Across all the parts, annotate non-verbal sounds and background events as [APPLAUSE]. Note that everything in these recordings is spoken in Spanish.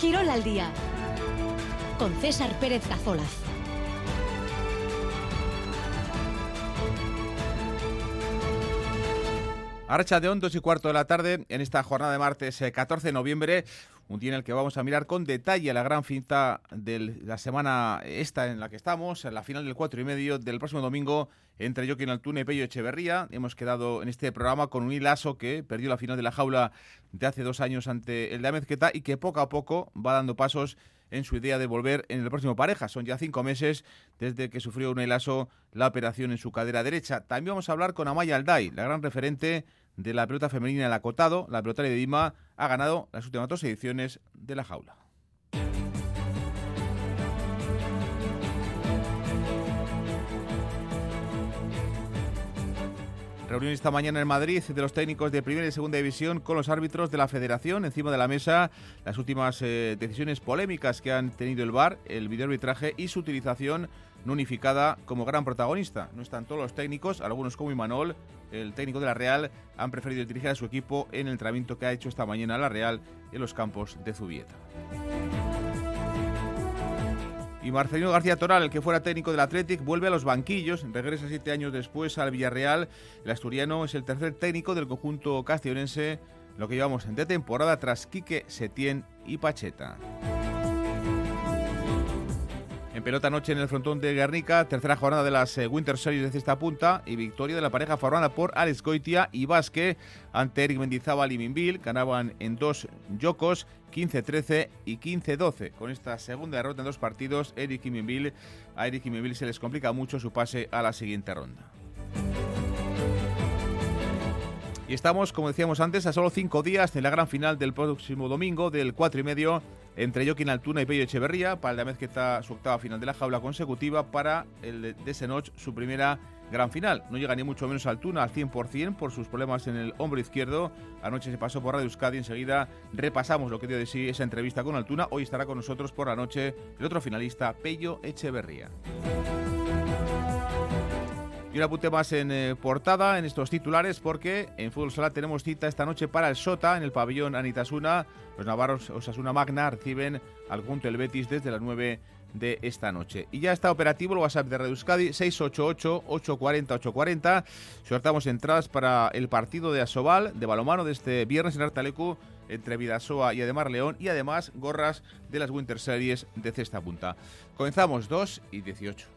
Quirol al día con César Pérez Cazolaz. Archa de 2 y cuarto de la tarde en esta jornada de martes 14 eh, de noviembre, un día en el que vamos a mirar con detalle la gran finta de la semana esta en la que estamos, en la final del 4 y medio del próximo domingo entre Joaquín Altuna y Pello Echeverría. Hemos quedado en este programa con un hilaso que perdió la final de la jaula de hace dos años ante el de Amezqueta y que poco a poco va dando pasos en su idea de volver en el próximo pareja. Son ya cinco meses desde que sufrió un hilaso la operación en su cadera derecha. También vamos a hablar con Amaya Alday, la gran referente de la pelota femenina en el acotado. La pelota de Dima ha ganado las últimas dos ediciones de la jaula. Reunión esta mañana en Madrid de los técnicos de primera y segunda división con los árbitros de la federación. Encima de la mesa las últimas eh, decisiones polémicas que han tenido el VAR, el videoarbitraje y su utilización no unificada como gran protagonista. No están todos los técnicos, algunos como Imanol, el técnico de la Real, han preferido dirigir a su equipo en el entrenamiento que ha hecho esta mañana la Real en los campos de Zubieta. Y Marcelino García Toral, el que fuera técnico del Athletic, vuelve a los banquillos, regresa siete años después al Villarreal. El asturiano es el tercer técnico del conjunto castellonense, lo que llevamos de temporada tras Quique Setién y Pacheta. En pelota noche en el frontón de Guernica, tercera jornada de las eh, Winter Series de esta punta y victoria de la pareja formada por Alex Goitia y Vázquez ante Eric Mendizábal y Minville. Ganaban en dos yocos, 15-13 y 15-12. Con esta segunda derrota en dos partidos, Eric y Minville, a Eric y Minville se les complica mucho su pase a la siguiente ronda. Y estamos, como decíamos antes, a solo cinco días de la gran final del próximo domingo del 4 y medio entre Joaquín Altuna y Pello Echeverría para el de está su octava final de la jaula consecutiva para el de Senoch su primera gran final. No llega ni mucho menos Altuna al 100% por sus problemas en el hombro izquierdo. Anoche se pasó por Radio Euskadi. Enseguida repasamos lo que dio de sí esa entrevista con Altuna. Hoy estará con nosotros por la noche el otro finalista, Pello Echeverría. Y un apunte más en eh, portada, en estos titulares, porque en Fútbol Sala tenemos cita esta noche para el Sota, en el pabellón Anitasuna. Los navarros Osasuna Magna reciben al punto el Betis desde las 9 de esta noche. Y ya está operativo el WhatsApp de Radio Euskadi 688-840-840. Sortamos entradas para el partido de Asobal de balomano de este viernes en Artalecu entre Vidasoa y Ademar León y además gorras de las Winter Series de cesta punta. Comenzamos 2 y 18.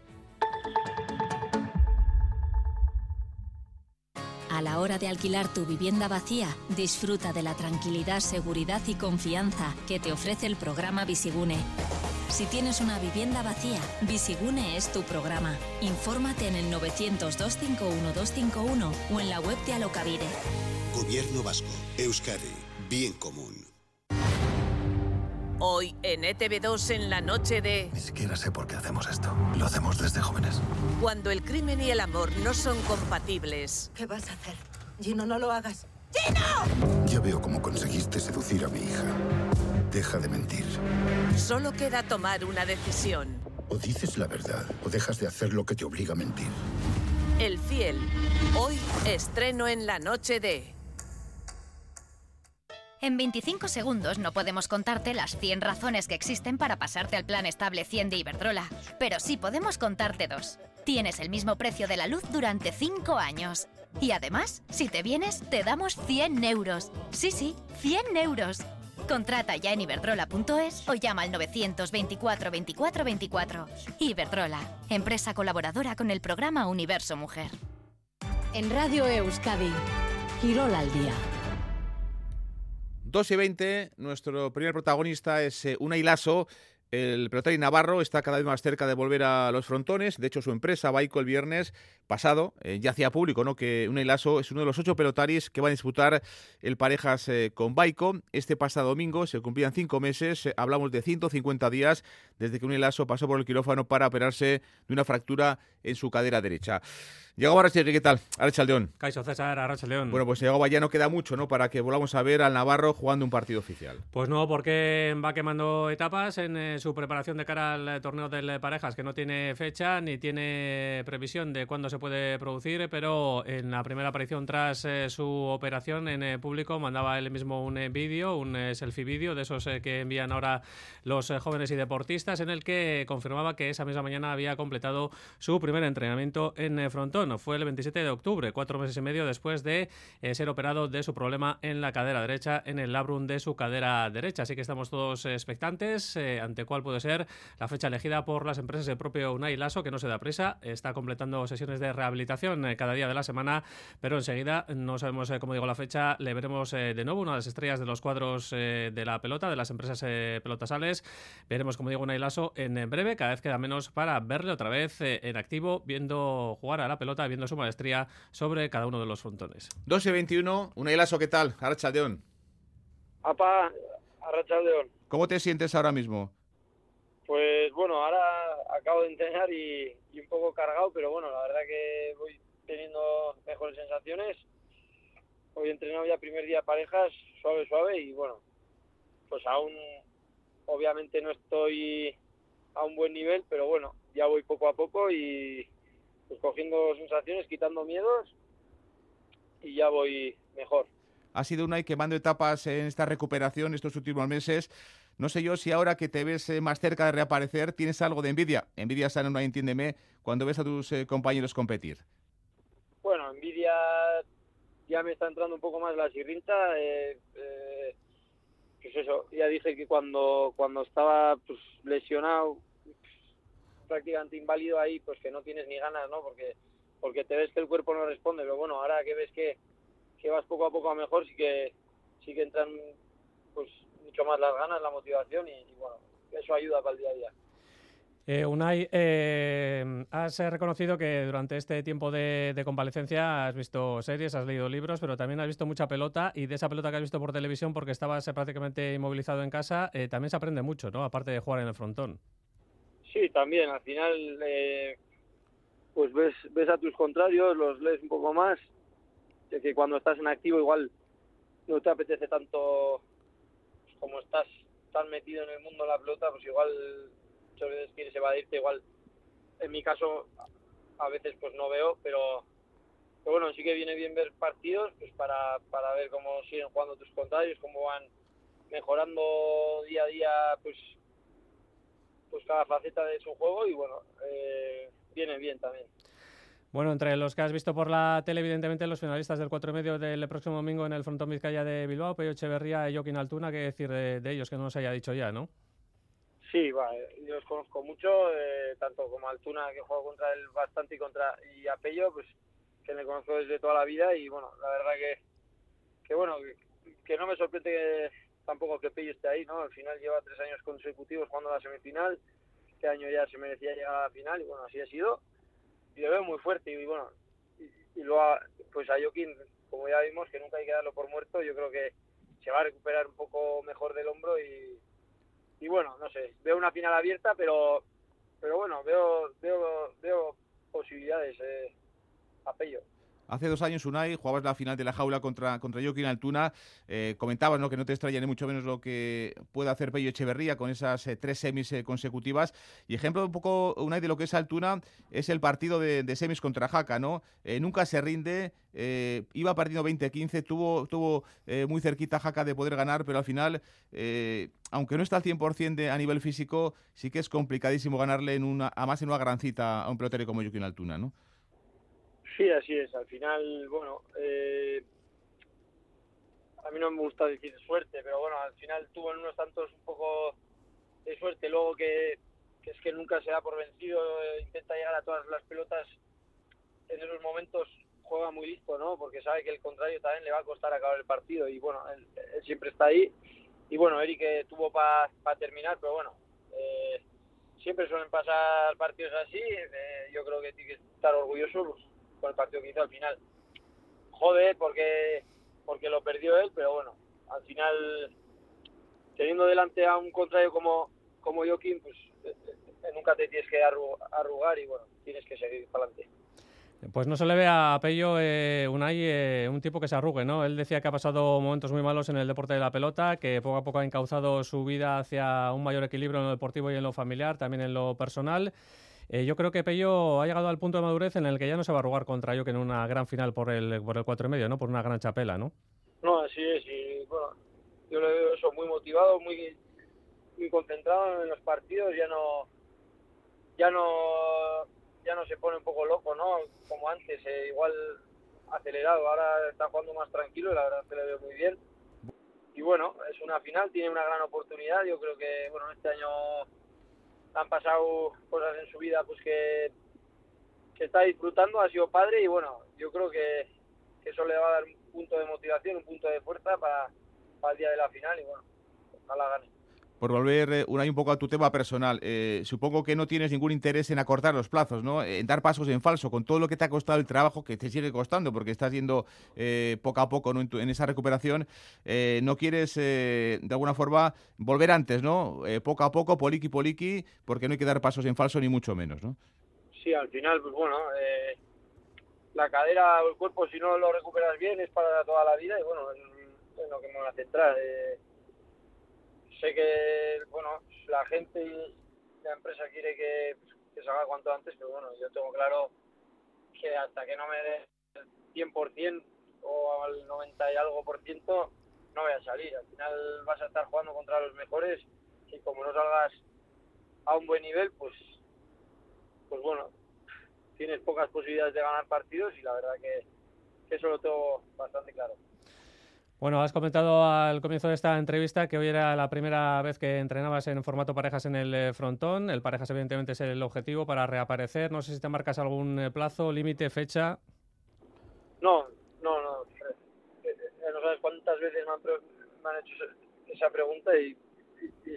A la hora de alquilar tu vivienda vacía, disfruta de la tranquilidad, seguridad y confianza que te ofrece el programa Visigune. Si tienes una vivienda vacía, Visigune es tu programa. Infórmate en el 900-251-251 o en la web de Alocavire. Gobierno Vasco, Euskadi, Bien Común. Hoy en ETV2 en la noche de... Ni siquiera sé por qué hacemos esto. Lo hacemos desde jóvenes. Cuando el crimen y el amor no son compatibles. ¿Qué vas a hacer? Gino, no lo hagas. ¡Gino! Ya veo cómo conseguiste seducir a mi hija. Deja de mentir. Solo queda tomar una decisión. O dices la verdad o dejas de hacer lo que te obliga a mentir. El fiel. Hoy estreno en la noche de... En 25 segundos no podemos contarte las 100 razones que existen para pasarte al plan estable 100 de Iberdrola, pero sí podemos contarte dos. Tienes el mismo precio de la luz durante 5 años. Y además, si te vienes, te damos 100 euros. Sí, sí, 100 euros. Contrata ya en iberdrola.es o llama al 924 24 24. Iberdrola, empresa colaboradora con el programa Universo Mujer. En Radio Euskadi, Girol al día. 2 y 20, nuestro primer protagonista es eh, Una Ilaso. El pelotari Navarro está cada vez más cerca de volver a los frontones. De hecho, su empresa, Baico, el viernes pasado, eh, ya hacía público ¿no? que Una Ilaso es uno de los ocho pelotaris que van a disputar el parejas eh, con Baico. Este pasado domingo se cumplían cinco meses, hablamos de 150 días desde que Una Ilaso pasó por el quirófano para operarse de una fractura en su cadera derecha. Llegó Arrachaldeón, ¿qué tal? Arrachaldeón. Caiso César, Arrachaldeón. Bueno, pues llegó ya no queda mucho, ¿no? Para que volvamos a ver al Navarro jugando un partido oficial. Pues no, porque va quemando etapas en eh, su preparación de cara al eh, torneo del Parejas, que no tiene fecha ni tiene previsión de cuándo se puede producir, pero en la primera aparición tras eh, su operación en eh, público mandaba él mismo un vídeo, un selfie vídeo de esos que envían ahora los jóvenes y deportistas, en el que confirmaba que esa misma mañana había completado su primer entrenamiento en frontón. Fue el 27 de octubre, cuatro meses y medio después de ser operado de su problema en la cadera derecha, en el labrum de su cadera derecha. Así que estamos todos expectantes ante cuál puede ser la fecha elegida por las empresas del propio Unai Lasso, que no se da prisa, está completando sesiones de rehabilitación eh, cada día de la semana, pero enseguida no sabemos, eh, cómo digo, la fecha, le veremos eh, de nuevo, una de las estrellas de los cuadros de la pelota, de las empresas pelotasales. Veremos, como digo, Unai Lasso en breve, cada vez queda menos para verle otra vez en activo, viendo jugar a la pelota, viendo su maestría sobre cada uno de los frontones. 2 y 21, Unai Lasso, ¿qué tal? Arrachaldeón. Apa, León. ¿Cómo te sientes ahora mismo? Pues bueno, ahora acabo de entrenar y, un poco cargado, pero bueno, la verdad que voy teniendo mejores sensaciones. Hoy he entrenado ya primer día parejas, suave, suave, y bueno, pues aún obviamente no estoy a un buen nivel, pero bueno, ya voy poco a poco y pues cogiendo sensaciones, quitando miedos y ya voy mejor. Ha sido una y quemando etapas en esta recuperación estos últimos meses. No sé yo si ahora que te ves eh, más cerca de reaparecer tienes algo de envidia. Envidia sana, no entiéndeme, cuando ves a tus eh, compañeros competir. Bueno, envidia ya me está entrando un poco más la sirrinta. Eh, eh, pues eso, ya dije que cuando, cuando estaba pues, lesionado, prácticamente inválido ahí, pues que no tienes ni ganas, ¿no? Porque, porque te ves que el cuerpo no responde. Pero bueno, ahora que ves que, que vas poco a poco a mejor, sí que, sí que entran pues mucho más las ganas, la motivación y, bueno, eso ayuda para el día a día. Eh, Unai, eh, has reconocido que durante este tiempo de, convalecencia has visto series, has leído libros, pero también has visto mucha pelota y de esa pelota que has visto por televisión porque estabas eh, prácticamente inmovilizado en casa, eh, también se aprende mucho, ¿no? Aparte de jugar en el frontón. Sí, también. Al final, pues ves, ves a tus contrarios, los lees un poco más, de que cuando estás en activo igual no te apetece tanto como estás tan metido en el mundo de la pelota, pues igual muchas veces quieres evadirte, igual en mi caso a veces pues no veo, pero, bueno, sí que viene bien ver partidos pues para, para ver cómo siguen jugando tus contrarios, cómo van mejorando día a día pues pues cada faceta de su juego y bueno, eh, viene bien también. Bueno, entre los que has visto por la tele, evidentemente, los finalistas del 4 y medio del próximo domingo en el Frontón Vizcaya de Bilbao, Peyo Echeverría y Joaquín Altuna, ¿qué decir de, ellos que no nos haya dicho ya, no? Sí, yo los conozco mucho, eh, tanto como Altuna, que juega contra él bastante, y contra y a Pello, pues que me conozco desde toda la vida y bueno, la verdad que, que bueno, que, no me sorprende que, tampoco que Pello esté ahí, ¿no? Al final lleva tres años consecutivos jugando la semifinal, este año ya se merecía llegar a la final y bueno, así ha sido y lo veo muy fuerte y bueno, y, luego pues a Joaquín, como ya vimos, que nunca hay que darlo por muerto, yo creo que se va a recuperar un poco mejor del hombro y, y bueno, no sé, veo una final abierta, pero pero bueno, veo veo veo posibilidades eh, a Pello. Hace dos años, Unai, jugabas la final de la jaula contra, contra Altuna. Eh, comentabas ¿no? que no te extraña ni mucho menos lo que puede hacer Pello Echeverría con esas eh, tres semis eh, consecutivas. Y ejemplo un poco, Unai, de lo que es Altuna, es el partido de, semis contra Jaca, ¿no? nunca se rinde, iba partiendo 20-15, tuvo, tuvo muy cerquita Jaca de poder ganar, pero al final, aunque no está al 100% de, a nivel físico, sí que es complicadísimo ganarle en una, a más en una gran cita a un pelotero como Joaquín Altuna, ¿no? Sí, así es. Al final, bueno, eh, a mí no me gusta decir suerte, pero bueno, al final tuvo en unos tantos un poco de suerte. Luego que, es que nunca se da por vencido, eh, intenta llegar a todas las pelotas. En esos momentos juega muy listo, ¿no? Porque sabe que el contrario también le va a costar acabar el partido y bueno, él, siempre está ahí. Y bueno, Eric eh, tuvo para terminar, pero bueno, siempre suelen pasar partidos así. yo creo que tiene que estar orgulloso. Con el partido que hizo al final. Jode porque, porque lo perdió él, pero bueno, al final, teniendo delante a un contrario como, como Joaquín, pues eh, eh, nunca te tienes que arrugar y bueno, tienes que seguir para adelante. Pues no se le ve a Pello eh, Unai eh, un tipo que se arrugue, ¿no? Él decía que ha pasado momentos muy malos en el deporte de la pelota, que poco a poco ha encauzado su vida hacia un mayor equilibrio en lo deportivo y en lo familiar, también en lo personal Eh, yo creo que Pello ha llegado al punto de madurez en el que ya no se va a arrugar contra yo que en una gran final por el por el cuatro y medio, ¿no? Por una gran chapela, ¿no? No, así es. Y bueno, yo le veo eso muy motivado, muy muy concentrado en los partidos. Ya no ya no ya no se pone un poco loco, ¿no? Como antes, eh, igual acelerado. Ahora está jugando más tranquilo la verdad que le veo muy bien. Y bueno, es una final, tiene una gran oportunidad. Yo creo que, bueno, este año han pasado cosas en su vida pues que, que está disfrutando, ha sido padre y bueno, yo creo que, que eso le va a dar un punto de motivación, un punto de fuerza para, para el día de la final y bueno, ojalá gane por volver eh, un, un poco a tu tema personal, eh, supongo que no tienes ningún interés en acortar los plazos, ¿no? En dar pasos en falso, con todo lo que te ha costado el trabajo, que te sigue costando, porque estás yendo eh, poco a poco ¿no? en, esa recuperación, no quieres de alguna forma volver antes, ¿no? poco a poco, poliqui, poliqui, porque no hay que dar pasos en falso ni mucho menos, ¿no? Sí, al final, pues bueno, la cadera o el cuerpo, si no lo recuperas bien, es para toda la vida y bueno, es, lo que me va a centrar sé que bueno la gente y la empresa quiere que, que se haga cuanto antes, pero bueno, yo tengo claro que hasta que no me dé el 100% o al 90 y algo por ciento, no voy a salir. Al final vas a estar jugando contra los mejores y como no salgas a un buen nivel, pues, pues bueno, tienes pocas posibilidades de ganar partidos y la verdad que, que eso lo tengo bastante claro. Bueno, has comentado al comienzo de esta entrevista que hoy era la primera vez que entrenabas en formato parejas en el eh, frontón. El parejas, evidentemente, es el objetivo para reaparecer. No sé si te marcas algún eh, plazo, límite, fecha. No, no, no. Eh, no sabes cuántas veces me han, hecho esa pregunta y,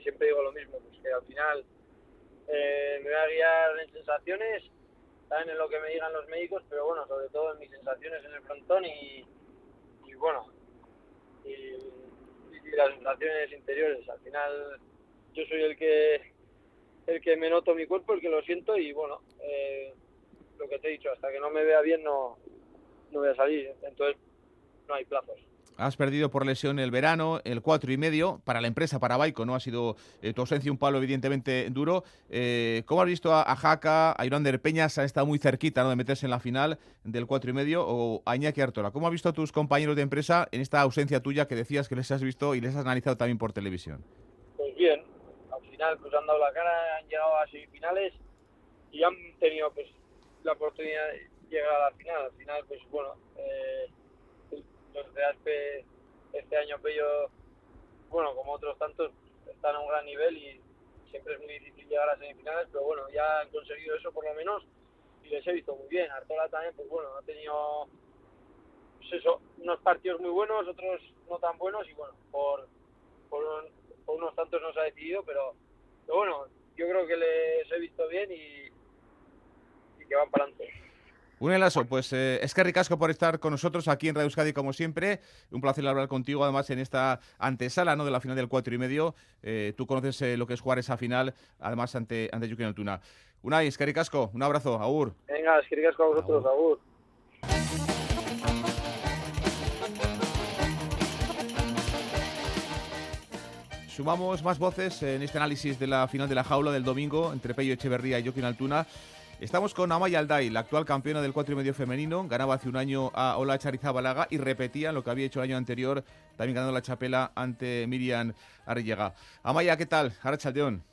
siempre digo lo mismo, pues que al final me voy a guiar en sensaciones, también en lo que me digan los médicos, pero bueno, sobre todo en mis sensaciones en el frontón y bueno, y, las sensaciones interiores. Al final yo soy el que el que me noto mi cuerpo, el que lo siento y bueno, eh, lo que te he dicho, hasta que no me vea bien no, no voy a salir. Entonces no hay plazos. Has perdido por lesión el verano, el cuatro y medio. Para la empresa, para Baico, ¿no? Ha sido eh, tu ausencia un palo evidentemente duro. Eh, ¿Cómo has visto a, Jaca, a Irander Peñas? Ha estado muy cerquita ¿no? de meterse en la final del cuatro y medio. O a Iñaki Artola. ¿Cómo has visto a tus compañeros de empresa en esta ausencia tuya que decías que les has visto y les has analizado también por televisión? Pues bien. Al final pues han dado la cara, han llegado a semifinales y han tenido pues la oportunidad de llegar a la final. Al final, pues bueno... Eh, los de Aspe este año Pello, bueno, como otros tantos, están a un gran nivel y siempre es muy difícil llegar a semifinales, pero bueno, ya han conseguido eso por lo menos y les he visto muy bien. Artola también, pues bueno, ha tenido pues eso, unos partidos muy buenos, otros no tan buenos y bueno, por, por, unos tantos no se ha decidido, pero, pero bueno, yo creo que les he visto bien y, y que van para adelante. Un elazo, pues eh, es que ricasco por estar con nosotros aquí en Radio Euskadi como siempre. Un placer hablar contigo, además en esta antesala ¿no? de la final del cuatro y medio. Eh, tú conoces eh, lo que es jugar esa final, además ante, ante Yuki Altuna. Unai, es que ricasco, un abrazo, agur. Venga, es que ricasco a vosotros, agur. Sumamos más voces en este análisis de la final de la jaula del domingo entre Pello Echeverría y Joaquín Altuna. Estamos con Amaya Alday, la actual campeona del 4 y medio femenino. Ganaba hace un año a Ola Charizabalaga y repetía lo que había hecho el año anterior, también ganando la chapela ante Miriam Arrillaga. Amaya, ¿qué tal? Arrachaldeón.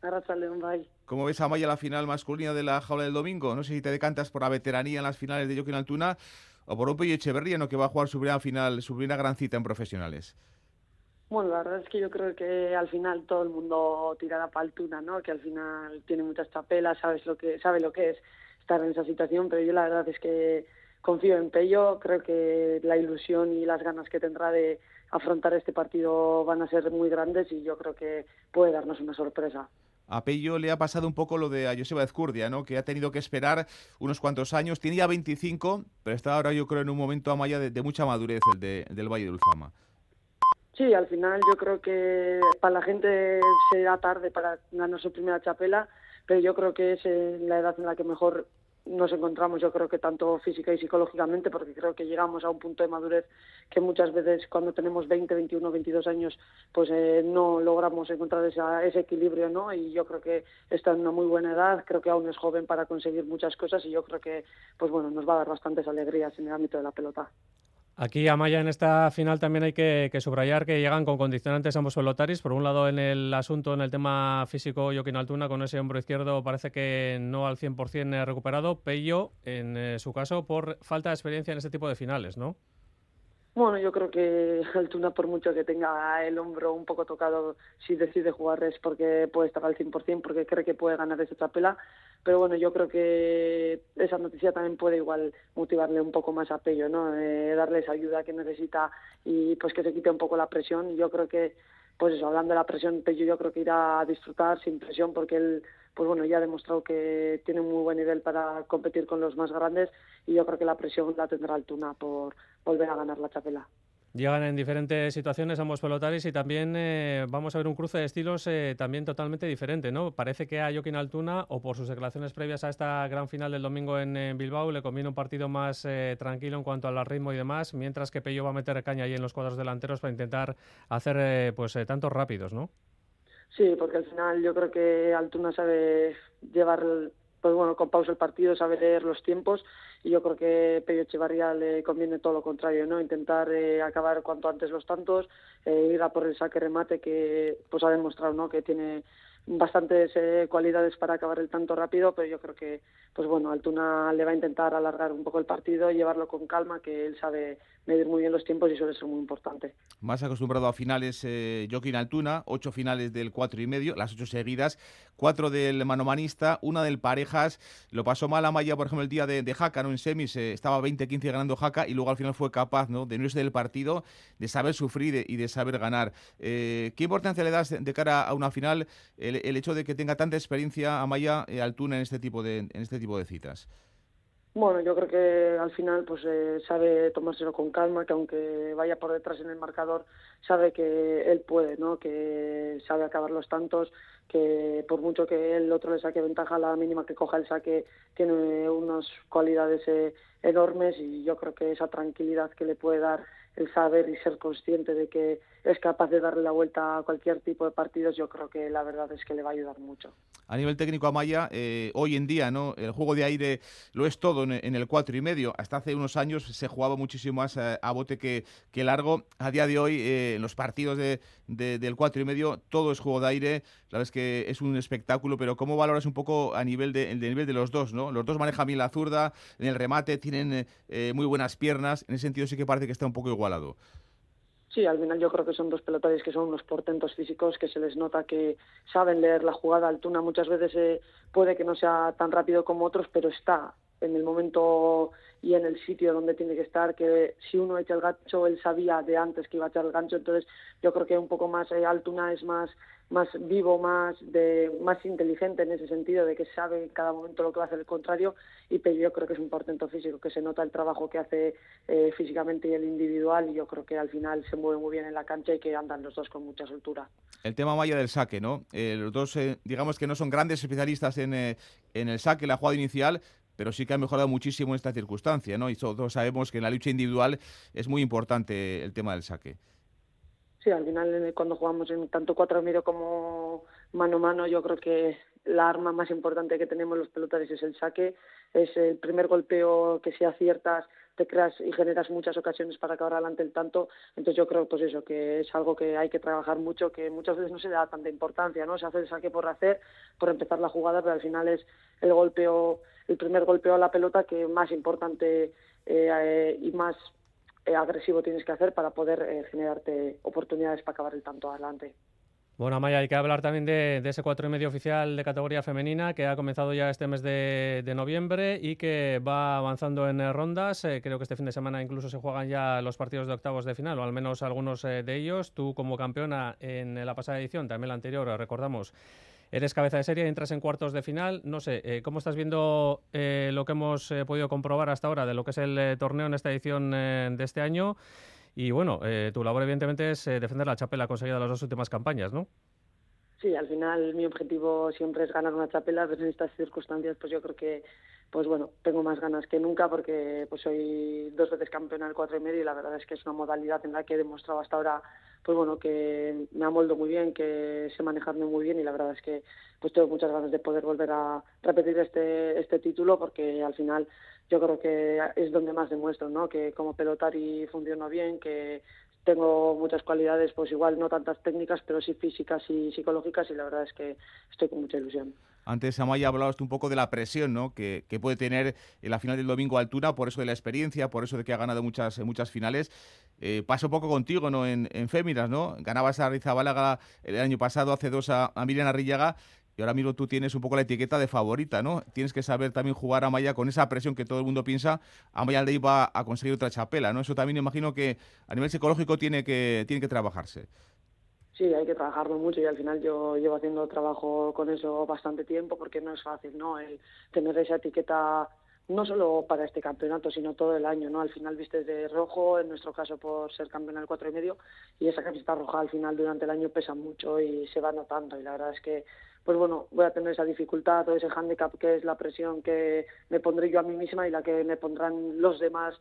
Arrachaldeón, bye. ¿Cómo ves a Amaya la final masculina de la jaula del domingo? No sé si te decantas por la veteranía en las finales de Joaquín Altuna o por un y Echeverría, ¿no? que va a jugar su primera final, su primera gran cita en profesionales. Bueno, la verdad es que yo creo que al final todo el mundo tirará para Altuna, ¿no? Que al final tiene muchas chapelas, sabes lo que, sabe lo que es estar en esa situación, pero yo la verdad es que confío en Pello, creo que la ilusión y las ganas que tendrá de afrontar este partido van a ser muy grandes y yo creo que puede darnos una sorpresa. A Pello le ha pasado un poco lo de a Joseba Ezcurdia, ¿no? que ha tenido que esperar unos cuantos años. Tiene ya 25, pero está ahora yo creo en un momento a Maya de, mucha madurez el de, del Valle de Ulfama. Sí, al final yo creo que para la gente será tarde para ganar su primera chapela, pero yo creo que es la edad en la que mejor nos encontramos yo creo que tanto física y psicológicamente porque creo que llegamos a un punto de madurez que muchas veces cuando tenemos 20, 21, 22 años pues eh, no logramos encontrar esa, ese equilibrio no y yo creo que está en una muy buena edad creo que aún es joven para conseguir muchas cosas y yo creo que pues bueno nos va a dar bastantes alegrías en el ámbito de la pelota. Aquí, Amaya, en esta final también hay que, subrayar que llegan con condicionantes ambos pelotaris. Por un lado, en el asunto, en el tema físico, Joaquín Altuna con ese hombro izquierdo parece que no al 100% recuperado. Pello, en eh, su caso, por falta de experiencia en este tipo de finales, ¿no? Bueno, yo creo que [LAUGHS] Altuna, por mucho que tenga el hombro un poco tocado, si decide jugar es porque puede estar al 100%, porque cree que puede ganar esa chapela. Pero bueno, yo creo que esa noticia también puede igual motivarle un poco más a Pello, ¿no? Eh, darle esa ayuda que necesita y pues que se quite un poco la presión. Yo creo que, pues eso, hablando de la presión, Pello yo creo que irá a disfrutar sin presión porque él pues bueno, ya ha demostrado que tiene un muy buen nivel para competir con los más grandes y yo creo que la presión la tendrá Altuna por volver a ganar la chapela. Llegan en diferentes situaciones ambos pelotaris y también eh, vamos a ver un cruce de estilos eh, también totalmente diferente, ¿no? Parece que a Joaquín Altuna, o por sus declaraciones previas a esta gran final del domingo en, Bilbao, le conviene un partido más eh, tranquilo en cuanto al ritmo y demás, mientras que Pello va a meter caña ahí en los cuadros delanteros para intentar hacer pues tantos rápidos, ¿no? Sí, porque al final yo creo que Altuna sabe llevar, pues bueno, con pausa el partido, sabe leer los tiempos y yo creo que Pello Echevarría le conviene todo lo contrario, ¿no? Intentar eh, acabar cuanto antes los tantos, eh, ir a por el saque remate que pues ha demostrado, ¿no? Que tiene bastantes eh, cualidades para acabar el tanto rápido, pero yo creo que, pues bueno, Altuna le va a intentar alargar un poco el partido, llevarlo con calma, que él sabe medir muy bien los tiempos y suele ser muy importante. Más acostumbrado a finales, eh, Joaquín Altuna, ocho finales del cuatro y medio, las ocho seguidas, cuatro del manomanista, una del parejas, lo pasó mal a Maya, por ejemplo, el día de, de Jaca, ¿no? En semis, eh, estaba 20-15 ganando Jaca y luego al final fue capaz, ¿no? De no irse del partido, de saber sufrir y de, saber ganar. ¿Qué importancia le das de cara a una final? el, hecho de que tenga tanta experiencia Amaya eh, Altuna en este tipo de en este tipo de citas? Bueno, yo creo que al final pues eh, sabe tomárselo con calma, que aunque vaya por detrás en el marcador, sabe que él puede, ¿no? Que sabe acabar los tantos, que por mucho que el otro le saque ventaja, la mínima que coja el saque tiene unas cualidades eh, enormes y yo creo que esa tranquilidad que le puede dar el saber y ser consciente de que es capaz de darle la vuelta a cualquier tipo de partidos, yo creo que la verdad es que le va a ayudar mucho. A nivel técnico, Amaya, eh, hoy en día, ¿no? El juego de aire lo es todo en, el cuatro y medio. Hasta hace unos años se jugaba muchísimo más eh, a, bote que, que, largo. A día de hoy, eh, en los partidos de, del cuatro y medio, todo es juego de aire. La verdad es que es un espectáculo, pero ¿cómo valoras un poco a nivel de, el nivel de los dos, ¿no? Los dos manejan bien la zurda, en el remate tienen muy buenas piernas. En ese sentido sí que parece que está un poco igualado. Sí, al final yo creo que son dos pelotaris que son unos portentos físicos que se les nota que saben leer la jugada. Altuna muchas veces eh, puede que no sea tan rápido como otros, pero está en el momento y en el sitio donde tiene que estar, que si uno echa el gancho, él sabía de antes que iba a echar el gancho, entonces yo creo que un poco más eh, Altuna es más más vivo, más de más inteligente en ese sentido, de que sabe en cada momento lo que va a hacer el contrario, y pero yo creo que es un portento físico, que se nota el trabajo que hace eh, físicamente y el individual, y yo creo que al final se mueve muy bien en la cancha y que andan los dos con mucha soltura. El tema Maya del saque, ¿no? Eh, los dos, digamos que no son grandes especialistas en, en el saque, la jugada inicial, pero sí que ha mejorado muchísimo en esta circunstancia, ¿no? Y todos sabemos que en la lucha individual es muy importante el tema del saque. Sí, al final cuando jugamos en tanto cuatro medio como mano a mano, yo creo que la arma más importante que tenemos los pelotares es el saque, es el primer golpeo que si aciertas te creas y generas muchas ocasiones para acabar adelante el tanto, entonces yo creo pues eso, que es algo que hay que trabajar mucho, que muchas veces no se da tanta importancia, ¿no? Se hace el saque por hacer, por empezar la jugada, pero al final es el golpeo el primer golpeo a la pelota que más importante eh, y más eh, agresivo tienes que hacer para poder eh, generarte oportunidades para acabar el tanto adelante. Bueno, Amaya, hay que hablar también de, ese cuatro y medio oficial de categoría femenina que ha comenzado ya este mes de, noviembre y que va avanzando en rondas. creo que este fin de semana incluso se juegan ya los partidos de octavos de final, o al menos algunos de ellos. Tú como campeona en la pasada edición, también la anterior, recordamos, Eres cabeza de serie, entras en cuartos de final. No sé, eh, ¿cómo estás viendo eh, lo que hemos eh, podido comprobar hasta ahora de lo que es el torneo en esta edición de este año? Y bueno, tu labor evidentemente es defender la chapela conseguida en las dos últimas campañas, ¿no? Sí, al final mi objetivo siempre es ganar una chapela, pero en estas circunstancias pues yo creo que pues bueno, tengo más ganas que nunca porque pues soy dos veces campeona del cuatro y medio y la verdad es que es una modalidad en la que he demostrado hasta ahora pues bueno que me amoldo muy bien, que sé manejarme muy bien y la verdad es que pues tengo muchas ganas de poder volver a repetir este este título porque al final yo creo que es donde más demuestro, ¿no? Que como pelotari funciono bien, que tengo muchas cualidades, pues igual no tantas técnicas, pero sí físicas y psicológicas y la verdad es que estoy con mucha ilusión. Antes, Amaya, hablabas un poco de la presión ¿no? que, puede tener en la final del domingo Altura, por eso de la experiencia, por eso de que ha ganado muchas, muchas finales. Eh, pasó poco contigo ¿no? en, en Féminas, ¿no? Ganabas a Rizabalaga el año pasado, hace dos a, a Miriam Arrillaga y ahora mismo tú tienes un poco la etiqueta de favorita, ¿no? Tienes que saber también jugar a Maya con esa presión que todo el mundo piensa, a Maya le iba a conseguir otra chapela, ¿no? Eso también imagino que a nivel psicológico tiene que, tiene que trabajarse. Sí, hay que trabajarlo mucho y al final yo llevo haciendo trabajo con eso bastante tiempo porque no es fácil, ¿no? El tener esa etiqueta no solo para este campeonato, sino todo el año, ¿no? Al final viste de rojo, en nuestro caso por ser campeón del cuatro y medio, y esa camiseta roja al final durante el año pesa mucho y se va notando y la verdad es que pues bueno, voy a tener esa dificultad o ese hándicap que es la presión que me pondré yo a mí misma y la que me pondrán los demás,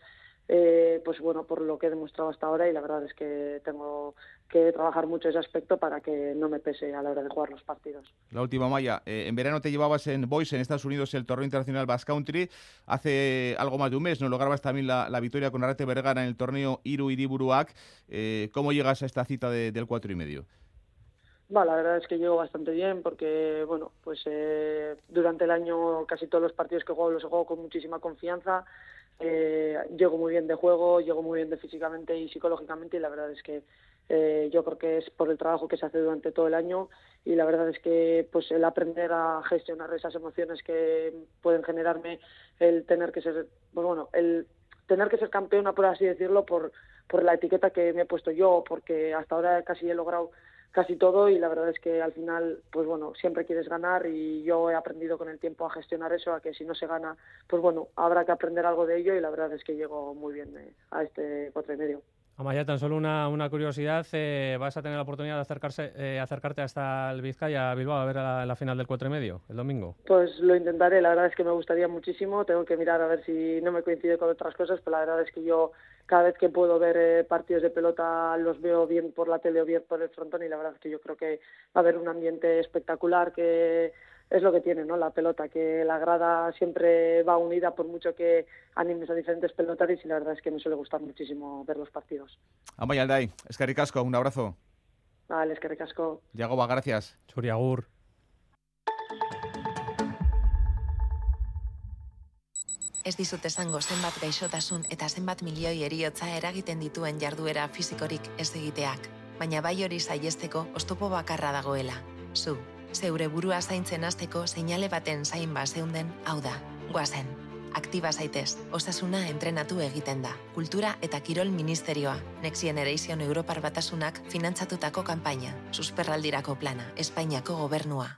eh, pues bueno, por lo que he demostrado hasta ahora y la verdad es que tengo que trabajar mucho ese aspecto para que no me pese a la hora de jugar los partidos. La última, Maya, eh, en verano te llevabas en Boise, en Estados Unidos, el torneo internacional Bass Country. Hace algo más de un mes, ¿no? Lograbas también la, victoria con Arate Vergara en el torneo Iru Iriburuak. Eh, ¿Cómo llegas a esta cita del cuatro y medio? La verdad es que llego bastante bien porque, bueno, pues eh, durante el año casi todos los partidos que juego los juego con muchísima confianza. Eh, llego muy bien de juego, llego muy bien de físicamente y psicológicamente y la verdad es que eh, yo creo que es por el trabajo que se hace durante todo el año y la verdad es que pues el aprender a gestionar esas emociones que pueden generarme el tener que ser, pues bueno, el tener que ser campeona, por así decirlo, por, por la etiqueta que me he puesto yo, porque hasta ahora casi he logrado casi todo y la verdad es que al final, pues bueno, siempre quieres ganar y yo he aprendido con el tiempo a gestionar eso, a que si no se gana, pues bueno, habrá que aprender algo de ello y la verdad es que llego muy bien eh, a este cuatro y medio. Amaya, tan solo una, una curiosidad, eh, ¿vas a tener la oportunidad de acercarse, eh, acercarte hasta el Vizcaya, Bilbao, a ver la, final del cuatro y medio, el domingo? Pues lo intentaré, la verdad es que me gustaría muchísimo, tengo que mirar a ver si no me coincide con otras cosas, pero la verdad es que yo cada vez que puedo ver eh, partidos de pelota los veo bien por la tele o bien por el frontón y la verdad es que yo creo que va a haber un ambiente espectacular que es lo que tiene, ¿no? La pelota, que la grada siempre va unida por mucho que animes a diferentes pelotaris y la verdad es que me suele gustar muchísimo ver los partidos. Amaya Alday, Escaricasco, un abrazo. Vale, Escaricasco. Yagoba, gracias. Churiagur. Ez dizut esango zenbat gaixotasun eta zenbat milioi eriotza eragiten dituen jarduera fisikorik ez egiteak, baina bai hori saiesteko ostopo bakarra dagoela. Zu, Zeure burua zaintzen hasteko seinale baten zain ba zeunden, hau da, guazen. Aktiba zaitez, osasuna entrenatu egiten da. Kultura eta Kirol Ministerioa, Next Generation Europar Batasunak finantzatutako kanpaina, susperraldirako plana, Espainiako gobernua.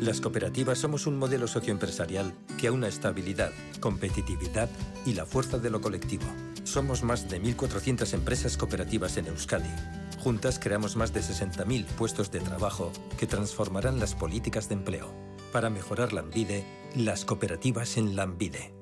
Las cooperativas somos un modelo socioempresarial que aúna estabilidad, competitividad y la fuerza de lo colectivo. Somos más de 1.400 empresas cooperativas en Euskadi Juntas creamos más de 60.000 puestos de trabajo que transformarán las políticas de empleo. Para mejorar la Ambide, las cooperativas en la Ambide.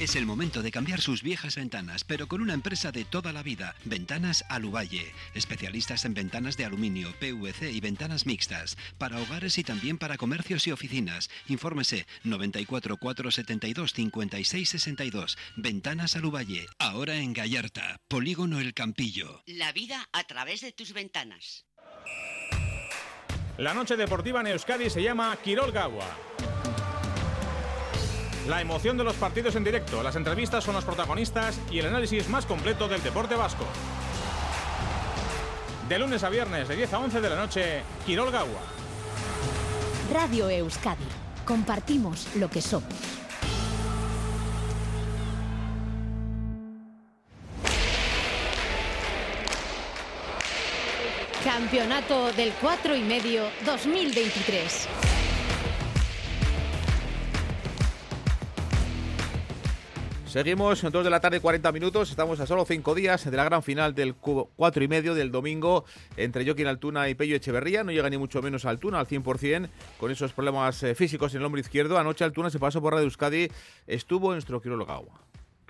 Es el momento de cambiar sus viejas ventanas, pero con una empresa de toda la vida, Ventanas Aluvalle, especialistas en ventanas de aluminio, PVC y ventanas mixtas, para hogares y también para comercios y oficinas. Infórmese 94 472 56 62. Ventanas Aluvalle, ahora en Gallarta, Polígono El Campillo. La vida a través de tus ventanas. La noche deportiva en Euskadi se llama Quirol Gagua. La emoción de los partidos en directo, las entrevistas son los protagonistas y el análisis más completo del deporte vasco. De lunes a viernes, de 10 a 11 de la noche, Quirol Gagua. Radio Euskadi. Compartimos lo que somos. Campeonato del 4 y medio 2023. Seguimos, en 2 de la tarde, 40 minutos. Estamos a solo 5 días de la gran final del 4 y medio del domingo entre Joaquín Altuna y Pello Echeverría. No llega ni mucho menos a Altuna al 100% con esos problemas eh, físicos en el hombro izquierdo. Anoche Altuna se pasó por Radio Euskadi, estuvo en nuestro quirólogo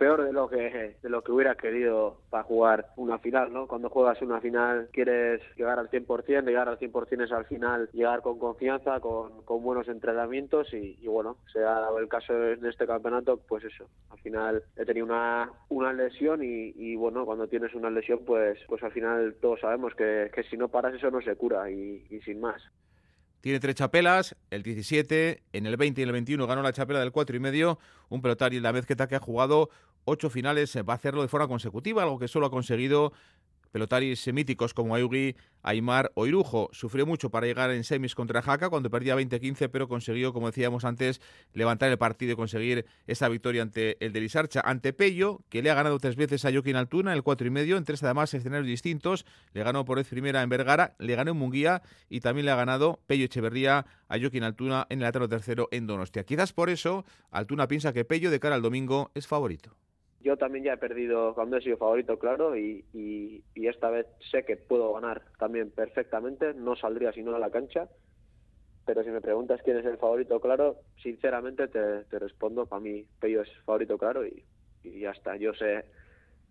peor de lo que de lo que hubiera querido para jugar una final, ¿no? Cuando juegas una final quieres llegar al 100%, llegar al 100% es al final llegar con confianza, con, con buenos entrenamientos y, bueno, se ha dado el caso en este campeonato, pues eso, al final he tenido una, una lesión y, bueno, cuando tienes una lesión pues pues al final todos sabemos que, que si no paras eso no se cura y, sin más. Tiene tres chapelas, el 17, en el 20 y el 21 ganó la chapela del 4 y medio, un pelotario la mezqueta que ha jugado ocho finales, va a hacerlo de forma consecutiva, algo que solo ha conseguido Pelotaris míticos como Ayugi, Aymar o Irujo. Sufrió mucho para llegar en semis contra Jaca cuando perdía 20-15, pero consiguió, como decíamos antes, levantar el partido y conseguir esa victoria ante el de Lisarcha. Ante Pello, que le ha ganado tres veces a Joaquín Altuna, el cuatro y medio, en tres además escenarios distintos. Le ganó por vez primera en Vergara, le ganó en Munguía y también le ha ganado Pello Echeverría a Joaquín Altuna en el lateral tercero en Donostia. Quizás por eso Altuna piensa que Pello de cara al domingo es favorito. Yo también ya he perdido cuando he sido favorito, claro, y, y, y, esta vez sé que puedo ganar también perfectamente. No saldría si no a la cancha. Pero si me preguntas quién es el favorito, claro, sinceramente te, te respondo, para mí Pello es favorito, claro, y, y ya está. Yo sé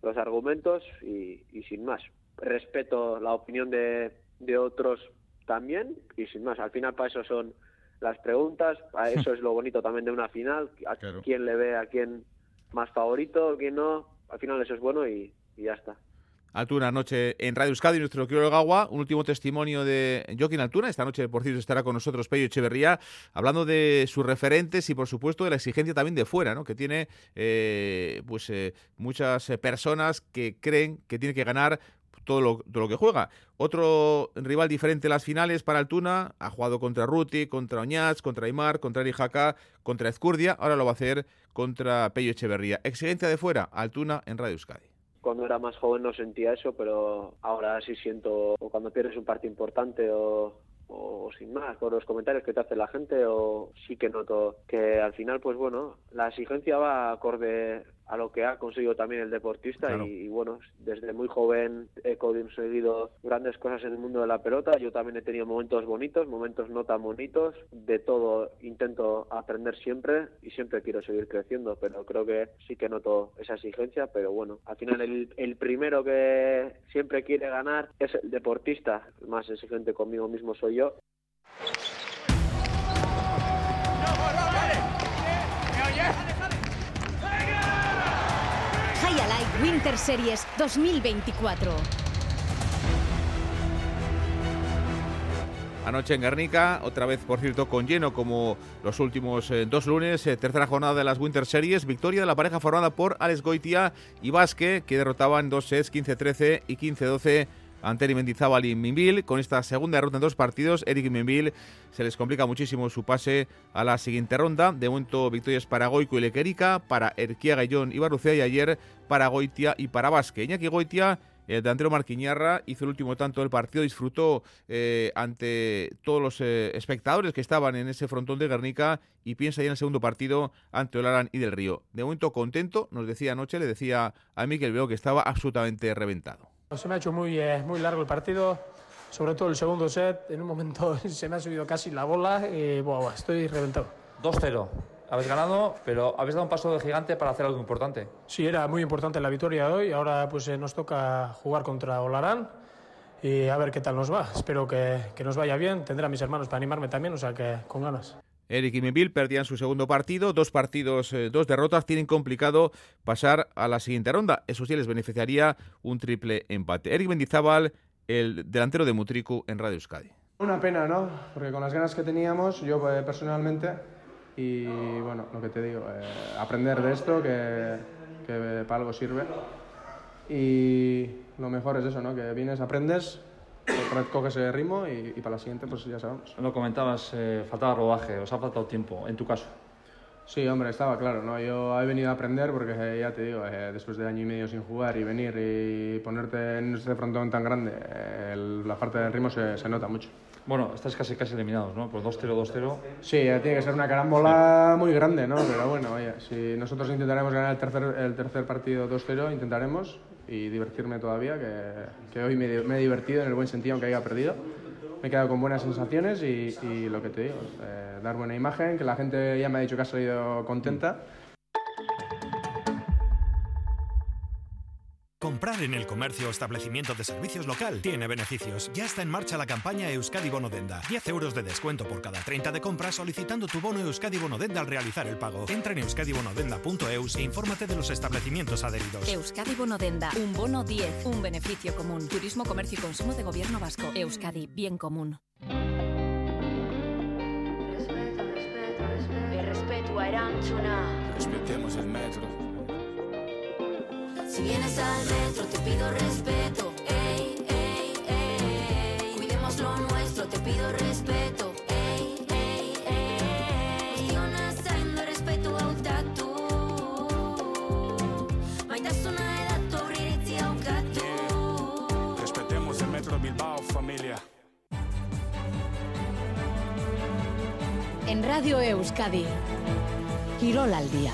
los argumentos y, y, sin más. Respeto la opinión de, de otros también y sin más. Al final para eso son las preguntas, a eso [LAUGHS] es lo bonito también de una final, a claro. quién le ve, a quién más favorito, que no, al final eso es bueno y, ya está. Altuna anoche en Radio Euskadi, nuestro quiero Gagua, un último testimonio de Joaquín Altuna. Esta noche, por cierto, estará con nosotros Pello Echeverría, hablando de sus referentes y, por supuesto, de la exigencia también de fuera, ¿no? que tiene eh, pues eh, muchas personas que creen que tiene que ganar todo lo, todo lo, que juega. Otro rival diferente en las finales para Altuna, ha jugado contra Ruti, contra Oñaz, contra Aymar, contra Erijaca, contra Ezcurdia, ahora lo va a hacer contra Pello Echeverría. Exigencia de fuera, Altuna en Radio Euskadi. Cuando era más joven no sentía eso, pero ahora sí siento, o cuando pierdes un partido importante o, o sin más, por los comentarios que te hace la gente, o sí que noto que al final, pues bueno, la exigencia va acorde a lo que ha conseguido también el deportista claro. y, y, bueno, desde muy joven he conseguido grandes cosas en el mundo de la pelota, yo también he tenido momentos bonitos, momentos no tan bonitos, de todo intento aprender siempre y siempre quiero seguir creciendo, pero creo que sí que noto esa exigencia, pero bueno, al final el, el primero que siempre quiere ganar es el deportista, el más exigente conmigo mismo soy yo. Winter Series 2024. Anoche en Guernica, otra vez por cierto con lleno como los últimos eh, dos lunes, eh, tercera jornada de las Winter Series, victoria de la pareja formada por Alex Goitia y Vázquez, que derrotaban dos sets 15-13 y 15-12 ante Mendizábal y Minville. Con esta segunda derrota en dos partidos, Eric y Minville se les complica muchísimo su pase a la siguiente ronda. De momento, victorias para Goico y Lequerica, para Erquiaga y John y Barrucea y ayer para Goitia y para Vázquez. Iñaki Goitia el delantero Marquiñarra hizo el último tanto del partido, disfrutó eh, ante todos los eh, espectadores que estaban en ese frontón de Guernica y piensa ya en el segundo partido ante Olarán y del Río. De momento contento, nos decía anoche, le decía a Miquel Veo que estaba absolutamente reventado. Se me ha hecho muy, eh, muy largo el partido, sobre todo el segundo set. En un momento [LAUGHS] se me ha subido casi la bola y buah, estoy reventado. 2-0. Habéis ganado, pero habéis dado un paso de gigante para hacer algo importante. Sí, era muy importante la victoria de hoy. Ahora pues eh, nos toca jugar contra Olarán y a ver qué tal nos va. Espero que, que nos vaya bien. Tendré a mis hermanos para animarme también, o sea que con ganas. Eric y Minville perdían su segundo partido, dos partidos, eh, dos derrotas, tienen complicado pasar a la siguiente ronda. Eso sí les beneficiaría un triple empate. Eric Mendizábal, el delantero de Mutriku en Radio Euskadi. Una pena, ¿no? Porque con las ganas que teníamos, yo eh, personalmente, y bueno, lo que te digo, eh, aprender de esto, que, que para algo sirve. Y lo mejor es eso, ¿no? Que vienes, aprendes, coges el ritmo y, y, para la siguiente, pues ya sabemos. Lo comentabas, eh, faltaba rodaje, os ha faltado tiempo, en tu caso. Sí, hombre, estaba claro, ¿no? Yo he venido a aprender porque eh, ya te digo, eh, después de año y medio sin jugar y venir y ponerte en este frontón tan grande, eh, el- la parte del ritmo se, se nota mucho. Bueno, estáis casi casi eliminados, ¿no? Por 2-0, 2-0. Sí, tiene que ser una carambola muy grande, ¿no? Pero bueno, oye, si nosotros intentaremos ganar el tercer, el tercer partido 2-0, intentaremos y divertirme todavía, que, que hoy me, me he divertido en el buen sentido, aunque haya perdido. Me he quedado con buenas sensaciones y, y lo que te digo, eh, dar buena imagen, que la gente ya me ha dicho que ha salido contenta. Comprar en el comercio o establecimiento de servicios local tiene beneficios. Ya está en marcha la campaña Euskadi Bonodenda. 10 euros de descuento por cada 30 de compra solicitando tu bono Euskadi Bonodenda al realizar el pago. Entra en euskadibonodenda.eus e infórmate de los establecimientos adheridos. Euskadi Bonodenda, un bono 10, un beneficio común. Turismo, comercio y consumo de gobierno vasco. Euskadi, bien común. Errespetua erantzuna. Respetemos el metro. Si vienes al metro te pido respeto. Ey, ey, ey. Cuidemos lo nuestro, te pido respeto. Ey, ey, ey. Guztiona zaindu errespetu hautatu. Maitasuna edatu iritzi haukatu. Respetemos el metro Bilbao, familia. En Radio Euskadi, Quirol al día.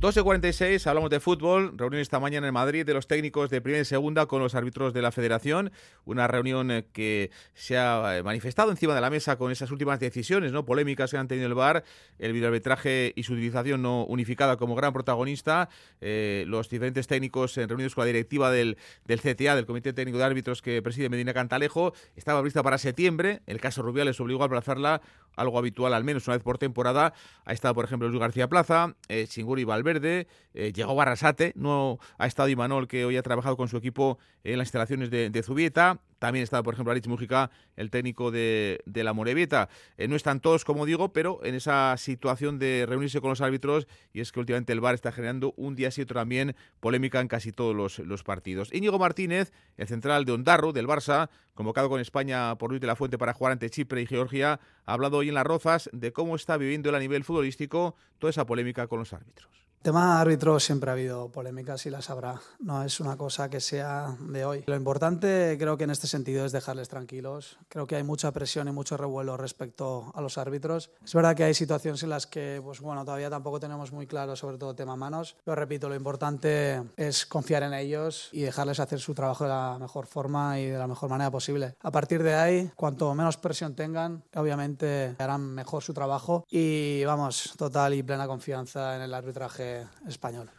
12.46, hablamos de fútbol, reunión esta mañana en Madrid de los técnicos de primera y segunda con los árbitros de la federación, una reunión eh, que se ha eh, manifestado encima de la mesa con esas últimas decisiones no polémicas que han tenido el VAR, el videoarbitraje y su utilización no unificada como gran protagonista, eh, los diferentes técnicos reunidos con la directiva del, del CTA, del Comité Técnico de Árbitros que preside Medina Cantalejo, estaba prevista para septiembre, el caso Rubiales obligó a aplazarla, algo habitual al menos una vez por temporada, ha estado por ejemplo Luis García Plaza, eh, Chinguri Valverde, eh, llegó Barrasate, no ha estado Imanol que hoy ha trabajado con su equipo en las instalaciones de, de Zubieta, también está por ejemplo Aritz Mujica, el técnico de, de la Morevieta. Eh, no están todos, como digo, pero en esa situación de reunirse con los árbitros, y es que últimamente el VAR está generando un día sí otro también polémica en casi todos los, los partidos. Íñigo Martínez, el central de Ondarro, del Barça, convocado con España por Luis de la Fuente para jugar ante Chipre y Georgia, ha hablado hoy en Las Rozas de cómo está viviendo él a nivel futbolístico toda esa polémica con los árbitros. Tema árbitros siempre ha habido polémicas y las habrá. No es una cosa que sea de hoy. Lo importante creo que en este sentido es dejarles tranquilos. Creo que hay mucha presión y mucho revuelo respecto a los árbitros. Es verdad que hay situaciones en las que, pues bueno, todavía tampoco tenemos muy claro sobre todo tema manos. Pero repito, lo importante es confiar en ellos y dejarles hacer su trabajo de la mejor forma y de la mejor manera posible. A partir de ahí, cuanto menos presión tengan, obviamente harán mejor su trabajo y vamos, total y plena confianza en el arbitraje español.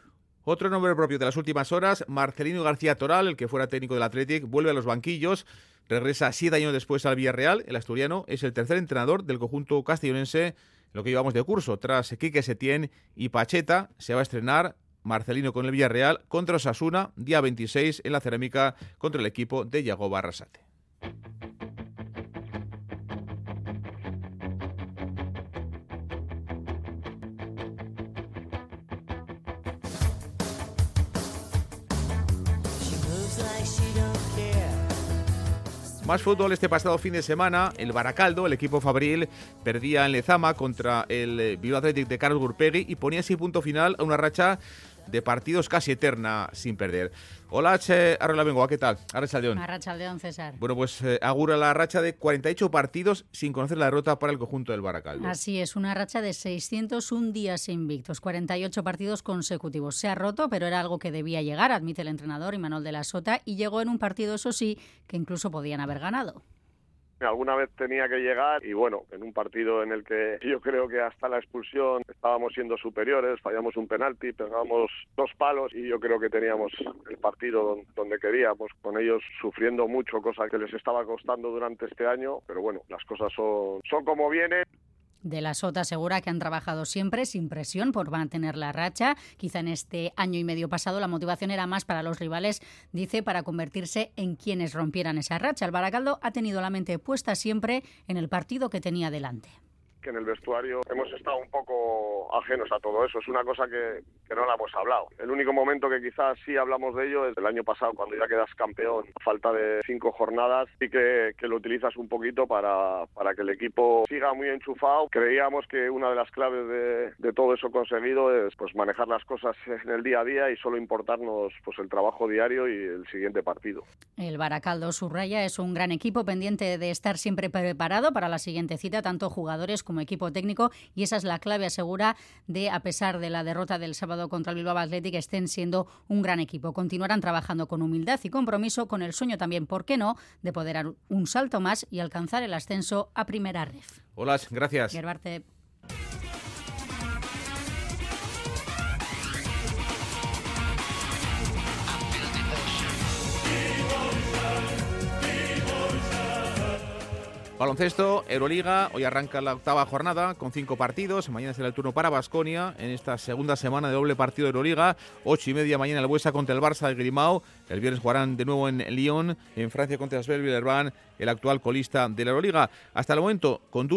Otro nombre propio de las últimas horas, Marcelino García Toral, el que fuera técnico del Athletic, vuelve a los banquillos, regresa siete años después al Villarreal. El asturiano es el tercer entrenador del conjunto castellonense en lo que llevamos de curso. Tras Quique Setién y Pacheta, se va a estrenar Marcelino con el Villarreal contra Osasuna, día 26 en la cerámica contra el equipo de Yago Barrasate. Más fútbol este pasado fin de semana. El Baracaldo, el equipo fabril, perdía en Lezama contra el Bilbao Athletic de Carlos Gurpegui y ponía así punto final a una racha de partidos casi eterna sin perder. Hola, Che Arrela ¿qué tal? Arrachaldeón. Arrachaldeón, César. Bueno, pues eh, augura la racha de 48 partidos sin conocer la derrota para el conjunto del Baracaldo. Así es, una racha de 601 días invictos, 48 partidos consecutivos. Se ha roto, pero era algo que debía llegar, admite el entrenador Imanol de la Sota, y llegó en un partido, eso sí, que incluso podían haber ganado. Alguna vez tenía que llegar y bueno, en un partido en el que yo creo que hasta la expulsión estábamos siendo superiores, fallamos un penalti, pegamos dos palos y yo creo que teníamos el partido donde queríamos, con ellos sufriendo mucho, cosa que les estaba costando durante este año, pero bueno, las cosas son, son como vienen. De la Sota asegura que han trabajado siempre sin presión por mantener la racha. Quizá en este año y medio pasado la motivación era más para los rivales, dice, para convertirse en quienes rompieran esa racha. El Baracaldo ha tenido la mente puesta siempre en el partido que tenía delante. Que en el vestuario hemos estado un poco ajenos a todo eso. Es una cosa que, no la hemos hablado. El único momento que quizás sí hablamos de ello es el año pasado, cuando ya quedas campeón, a falta de cinco jornadas, y que, que lo utilizas un poquito para, para que el equipo siga muy enchufado. Creíamos que una de las claves de, de todo eso conseguido es pues manejar las cosas en el día a día y solo importarnos pues el trabajo diario y el siguiente partido. El Baracaldo Subraya es un gran equipo pendiente de estar siempre preparado para la siguiente cita, tanto jugadores como equipo técnico, y esa es la clave asegura de, a pesar de la derrota del sábado contra el Bilbao Athletic, estén siendo un gran equipo. Continuarán trabajando con humildad y compromiso, con el sueño también, ¿por qué no?, de poder dar un salto más y alcanzar el ascenso a primera ref. Hola, gracias. Gerbarte. Baloncesto, Euroliga, hoy arranca la octava jornada con cinco partidos. Mañana será el turno para Basconia en esta segunda semana de doble partido de Euroliga. Ocho y media mañana el Buesa contra el Barça de Grimao. El viernes jugarán de nuevo en Lyon, en Francia contra Svel Villerban, el actual colista de la Euroliga. Hasta el momento, con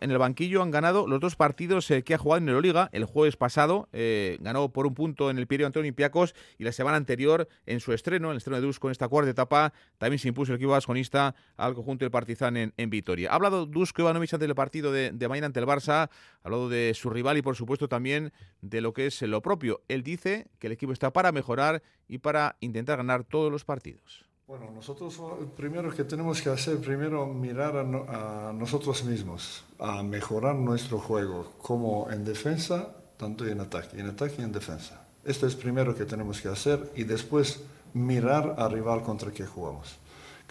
en el banquillo han ganado los dos partidos eh, que ha jugado en Euroliga. El jueves pasado eh, ganó por un punto en el Pireo ante Olympiacos y la semana anterior en su estreno, en el estreno de Dusko en esta cuarta etapa, también se impuso el equipo vasconista al conjunto del Partizan en, en Vitoria. Ha hablado Dusko Ivanovic ante el partido de, de, mañana ante el Barça, ha hablado de su rival y por supuesto también de lo que es lo propio. Él dice que el equipo está para mejorar y para intentar ganar todos los partidos. Bueno, nosotros primero que tenemos que hacer, primero mirar a, a nosotros mismos, a mejorar nuestro juego, como en defensa, tanto en ataque, en ataque y en defensa. Esto es primero que tenemos que hacer y después mirar al rival contra el que jugamos.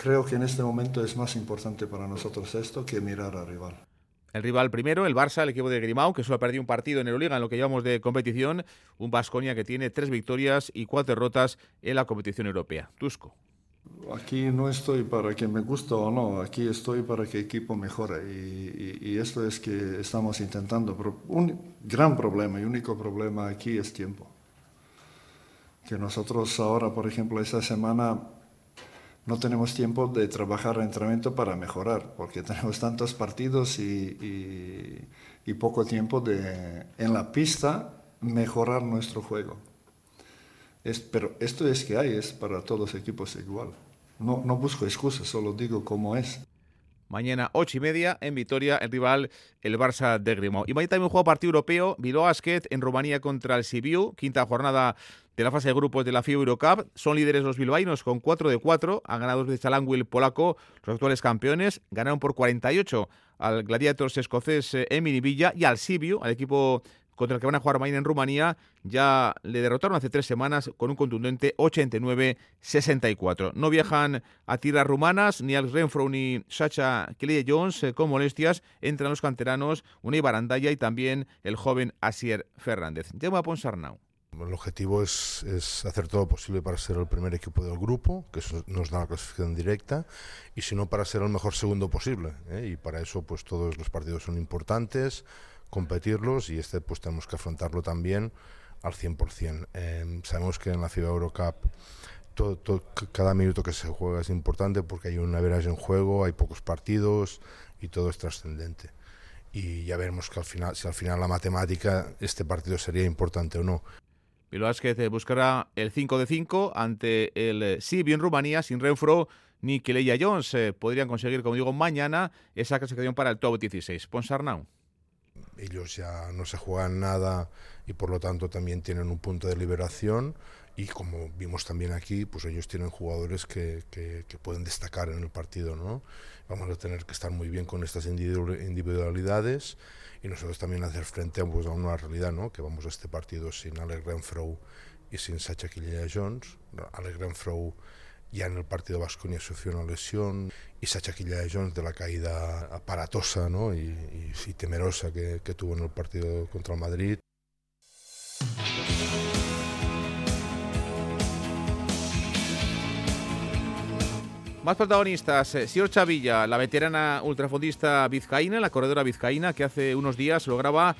Creo que en este momento es más importante para nosotros esto que mirar al rival. El rival primero, el Barça, el equipo de Grimao, que solo ha perdido un partido en Euroliga en lo que llevamos de competición. Un Basconia que tiene tres victorias y cuatro derrotas en la competición europea. Tusco. Aquí no estoy para que me guste o no, aquí estoy para que el equipo mejore y, y, y esto es que estamos intentando. Un gran problema y único problema aquí es tiempo. Que nosotros ahora, por ejemplo, esta semana no tenemos tiempo de trabajar entrenamiento para mejorar, porque tenemos tantos partidos y, poco tiempo de en la pista mejorar nuestro juego. Es, pero esto es que hay, es para todos los equipos igual. No, no busco excusas, solo digo cómo es. Mañana, ocho y media, en Vitoria, el rival, el Barça de Grimo. Y mañana también juega partido europeo, Bilbao Basket en Rumanía contra el Sibiu, quinta jornada de la fase de grupos de la FIBA Eurocup. Son líderes los bilbaínos con 4 de 4. Han ganado de Chalanguil polaco, los actuales campeones. Ganaron por 48 al Gladiators escocés Emini Villa y al Sibiu, al equipo contra el que van a jugar mañana en Rumanía, ya le derrotaron hace tres semanas con un contundente 89-64. No viajan a tierras rumanas, ni Alex Renfro ni Sacha Kelly Jones eh, con molestias. Entran los canteranos Unai Barandaya y también el joven Asier Fernández. A Ponsarnau. El objetivo es, es, hacer todo lo posible para ser el primer equipo del grupo, que eso nos da la clasificación directa, y si no, para ser el mejor segundo posible. ¿eh? Y para eso, pues todos los partidos son importantes, competirlos, y este, pues tenemos que afrontarlo también al 100%. Eh, sabemos que en la FIBA Eurocup todo, todo, cada minuto que se juega es importante porque hay un average en juego, hay pocos partidos y todo es trascendente. Y ya veremos que al final, si al final la matemática, este partido sería importante o no. Bilbao Basket buscará el 5 de 5 ante el Sibiu en Rumanía, sin Renfro ni Keleya Jones. Eh, podrían conseguir, como digo, mañana esa clasificación para el top 16. Ponsarnau. Ellos ya no se juegan nada y por lo tanto también tienen un punto de liberación y como vimos también aquí, pues ellos tienen jugadores que, que, que pueden destacar en el partido, ¿no? Vamos a tener que estar muy bien con estas individualidades y nosotros también hacer frente pues, a una realidad, ¿no? Que vamos a este partido sin Alex Renfro y sin Sacha Killea Jones. Alex Renfro ya en el partido Vasconia sufrió una lesión y Sacha Killea Jones de la caída aparatosa ¿no? y temerosa que, que tuvo en el partido contra el Madrid. Más protagonistas, eh, Sior Chavilla, la veterana ultrafondista vizcaína, la corredora vizcaína, que hace unos días lograba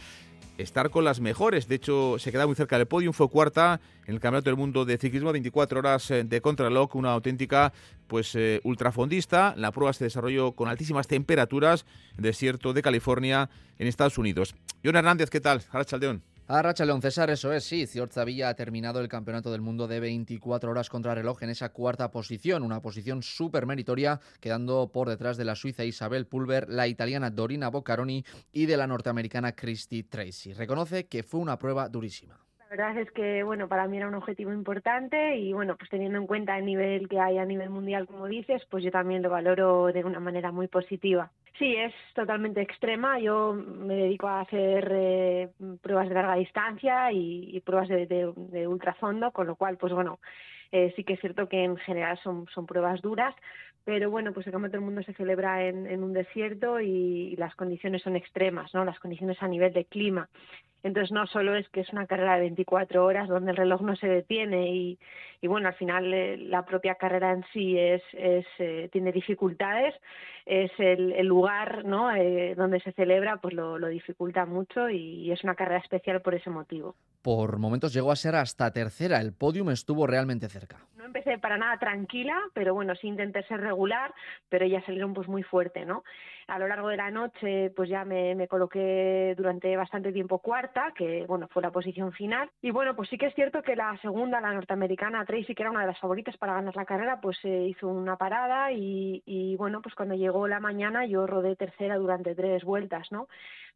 estar con las mejores. De hecho, se queda muy cerca del podium, fue cuarta en el Campeonato del Mundo de Ciclismo, 24 horas eh, de contralog, una auténtica pues eh, ultrafondista. La prueba se desarrolló con altísimas temperaturas en el desierto de California, en Estados Unidos. John Hernández, ¿qué tal? Chaldeón. A Racha León César, eso es, sí. Ciorza Villa ha terminado el Campeonato del Mundo de 24 horas contra reloj en esa cuarta posición, una posición súper meritoria, quedando por detrás de la suiza Isabel Pulver, la italiana Dorina Boccaroni y de la norteamericana Christy Tracy. Reconoce que fue una prueba durísima. La verdad es que, bueno, para mí era un objetivo importante y, bueno, pues teniendo en cuenta el nivel que hay a nivel mundial, como dices, pues yo también lo valoro de una manera muy positiva. Sí, es totalmente extrema. Yo me dedico a hacer eh, pruebas de larga distancia y, y pruebas de, de, de, ultrafondo, con lo cual, pues bueno, eh, sí que es cierto que en general son, son pruebas duras, pero bueno, pues el Campeonato del Mundo se celebra en, un desierto y, las condiciones son extremas, ¿no? Las condiciones a nivel de clima. Entonces no solo es que es una carrera de 24 horas donde el reloj no se detiene y, bueno, al final eh, la propia carrera en sí es, es eh, tiene dificultades, es el, el lugar ¿no? Eh, donde se celebra, pues lo, dificulta mucho y es una carrera especial por ese motivo. Por momentos llegó a ser hasta tercera, el podium estuvo realmente cerca. No empecé para nada tranquila, pero bueno, sí intenté ser regular, pero ellas salieron pues muy fuerte, ¿no? A lo largo de la noche, pues ya me, coloqué durante bastante tiempo cuarta, que bueno, fue la posición final. Y bueno, pues sí que es cierto que la segunda, la norteamericana Tracy, que era una de las favoritas para ganar la carrera, pues eh, hizo una parada y, y bueno, pues cuando llegó la mañana yo rodé tercera durante tres vueltas, ¿no?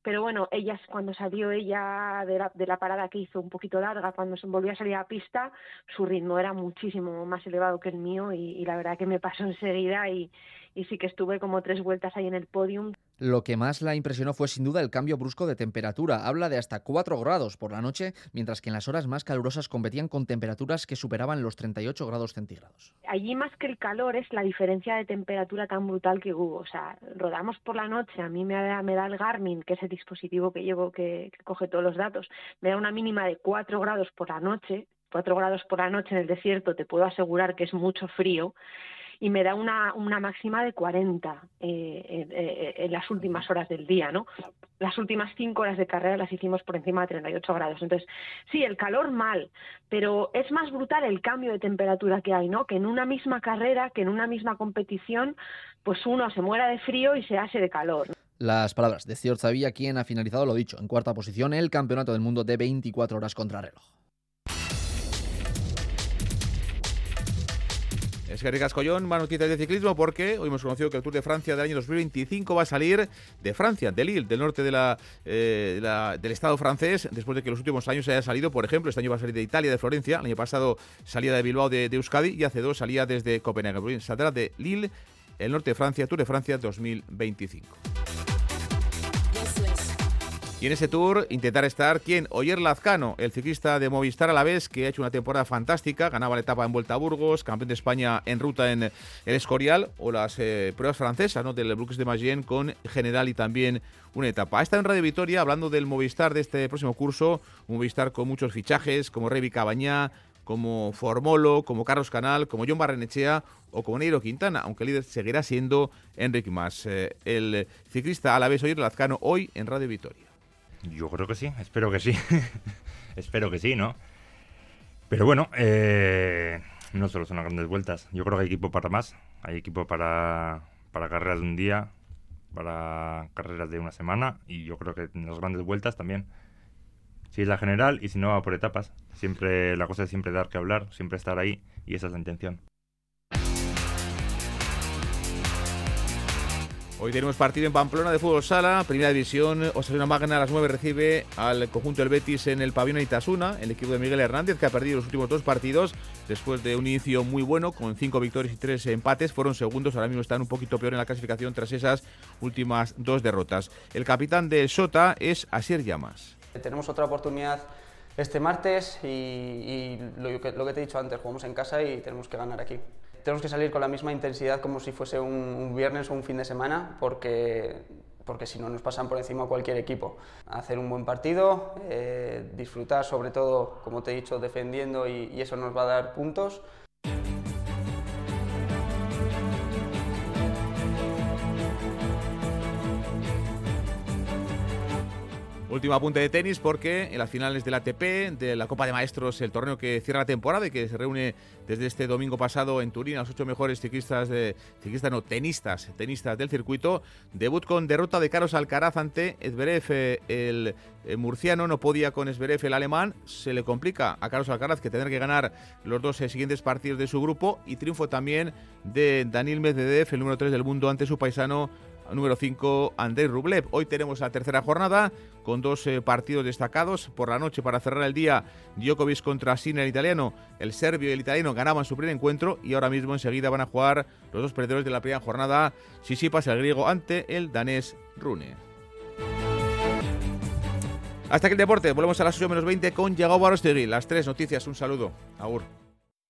pero bueno, ella cuando salió ella de la, de la, parada que hizo un poquito larga, cuando se volvió a salir a pista, su ritmo era muchísimo más elevado que el mío y, y la verdad que me pasó [LAUGHS] enseguida y, y sí que estuve como tres vueltas ahí en el podium. Lo que más la impresionó fue sin duda el cambio brusco de temperatura. Habla de hasta 4 grados por la noche, mientras que en las horas más calurosas competían con temperaturas que superaban los 38 grados centígrados. Allí más que el calor es la diferencia de temperatura tan brutal que hubo. O sea, rodamos por la noche, a mí me da, me da el Garmin, que es el dispositivo que llevo que, que coge todos los datos, me da una mínima de 4 grados por la noche. 4 grados por la noche en el desierto, te puedo asegurar que es mucho frío y me da una, una máxima de 40 eh, eh, en las últimas horas del día, ¿no? Las últimas cinco horas de carrera las hicimos por encima de 38 grados. Entonces, sí, el calor mal, pero es más brutal el cambio de temperatura que hay, ¿no? Que en una misma carrera, que en una misma competición, pues uno se muera de frío y se hace de calor. Las palabras de Cior Zavilla, quien ha finalizado lo dicho, en cuarta posición el Campeonato del Mundo de 24 horas contra reloj. Es que Cascollón, más noticias de ciclismo porque hoy hemos conocido que el Tour de Francia del año 2025 va a salir de Francia, de Lille, del norte eh, del estado francés, después de que los últimos años haya salido, por ejemplo, este año va a salir de Italia, de Florencia, el año pasado salía de Bilbao, de Euskadi, y hace dos salía desde Copenhague. Saldrá de Lille, el norte de Francia, Tour de Francia 2025. Y en ese tour intentar estar quién? Oyer Lazcano, el ciclista de Movistar a la vez, que ha hecho una temporada fantástica, ganaba la etapa en Vuelta a Burgos, campeón de España en ruta en el Escorial, o las eh, pruebas francesas ¿no? del Brooks de Magien con General y también una etapa. Está en Radio Vitoria hablando del Movistar de este próximo curso, un Movistar con muchos fichajes, como Revi Cabañá, como Formolo, como Carlos Canal, como John Barrenechea o como Neiro Quintana, aunque el líder seguirá siendo Enrique Mas. Eh, el ciclista a la vez Oyer Lazcano hoy en Radio Vitoria. Yo creo que sí, espero que sí. [LAUGHS] espero que sí, ¿no? Pero bueno, eh, no solo son las grandes vueltas. Yo creo que hay equipo para más. Hay equipo para, para carreras de un día, para carreras de una semana y yo creo que en las grandes vueltas también. Si es la general y si no va por etapas. Siempre la cosa es siempre dar que hablar, siempre estar ahí y esa es la intención. Hoy tenemos partido en Pamplona de fútbol sala, primera división. Osasuna Magna a las 9 recibe al conjunto del Betis en el pabellón Itasuna, el equipo de Miguel Hernández que ha perdido los últimos dos partidos después de un inicio muy bueno con cinco victorias y tres empates. Fueron segundos, ahora mismo están un poquito peor en la clasificación tras esas últimas dos derrotas. El capitán de Sota es Asier Llamas. Tenemos otra oportunidad este martes y, lo, que, lo que te he dicho antes, jugamos en casa y tenemos que ganar aquí tenemos que salir con la misma intensidad como si fuese un, un viernes o un fin de semana, porque, porque si no nos pasan por encima cualquier equipo. Hacer un buen partido, eh, disfrutar sobre todo, como te he dicho, defendiendo y, y eso nos va a dar puntos. Último apunte de tenis porque en las finales del ATP, de la Copa de Maestros, el torneo que cierra la temporada y que se reúne desde este domingo pasado en Turín a los ocho mejores ciclistas, de, ciclistas no, tenistas, tenistas del circuito, debut con derrota de Carlos Alcaraz ante Zverev, eh, el, el murciano, no podía con Zverev, el alemán, se le complica a Carlos Alcaraz que tener que ganar los dos eh, siguientes partidos de su grupo. Y triunfo también de Daniel Medvedev, el número 3 del mundo, ante su paisano número 5, Andrei Rublev. Hoy tenemos la tercera jornada con dos eh, partidos destacados. Por la noche, para cerrar el día, Djokovic contra Sinner, el italiano. El serbio y el italiano ganaban su primer encuentro y ahora mismo enseguida van a jugar los dos perdedores de la primera jornada. Sisipas, el griego, ante el danés Rune. Hasta aquí el deporte. Volvemos a las 8 menos 20 con Yago Barostegui. Las tres noticias. Un saludo. Agur.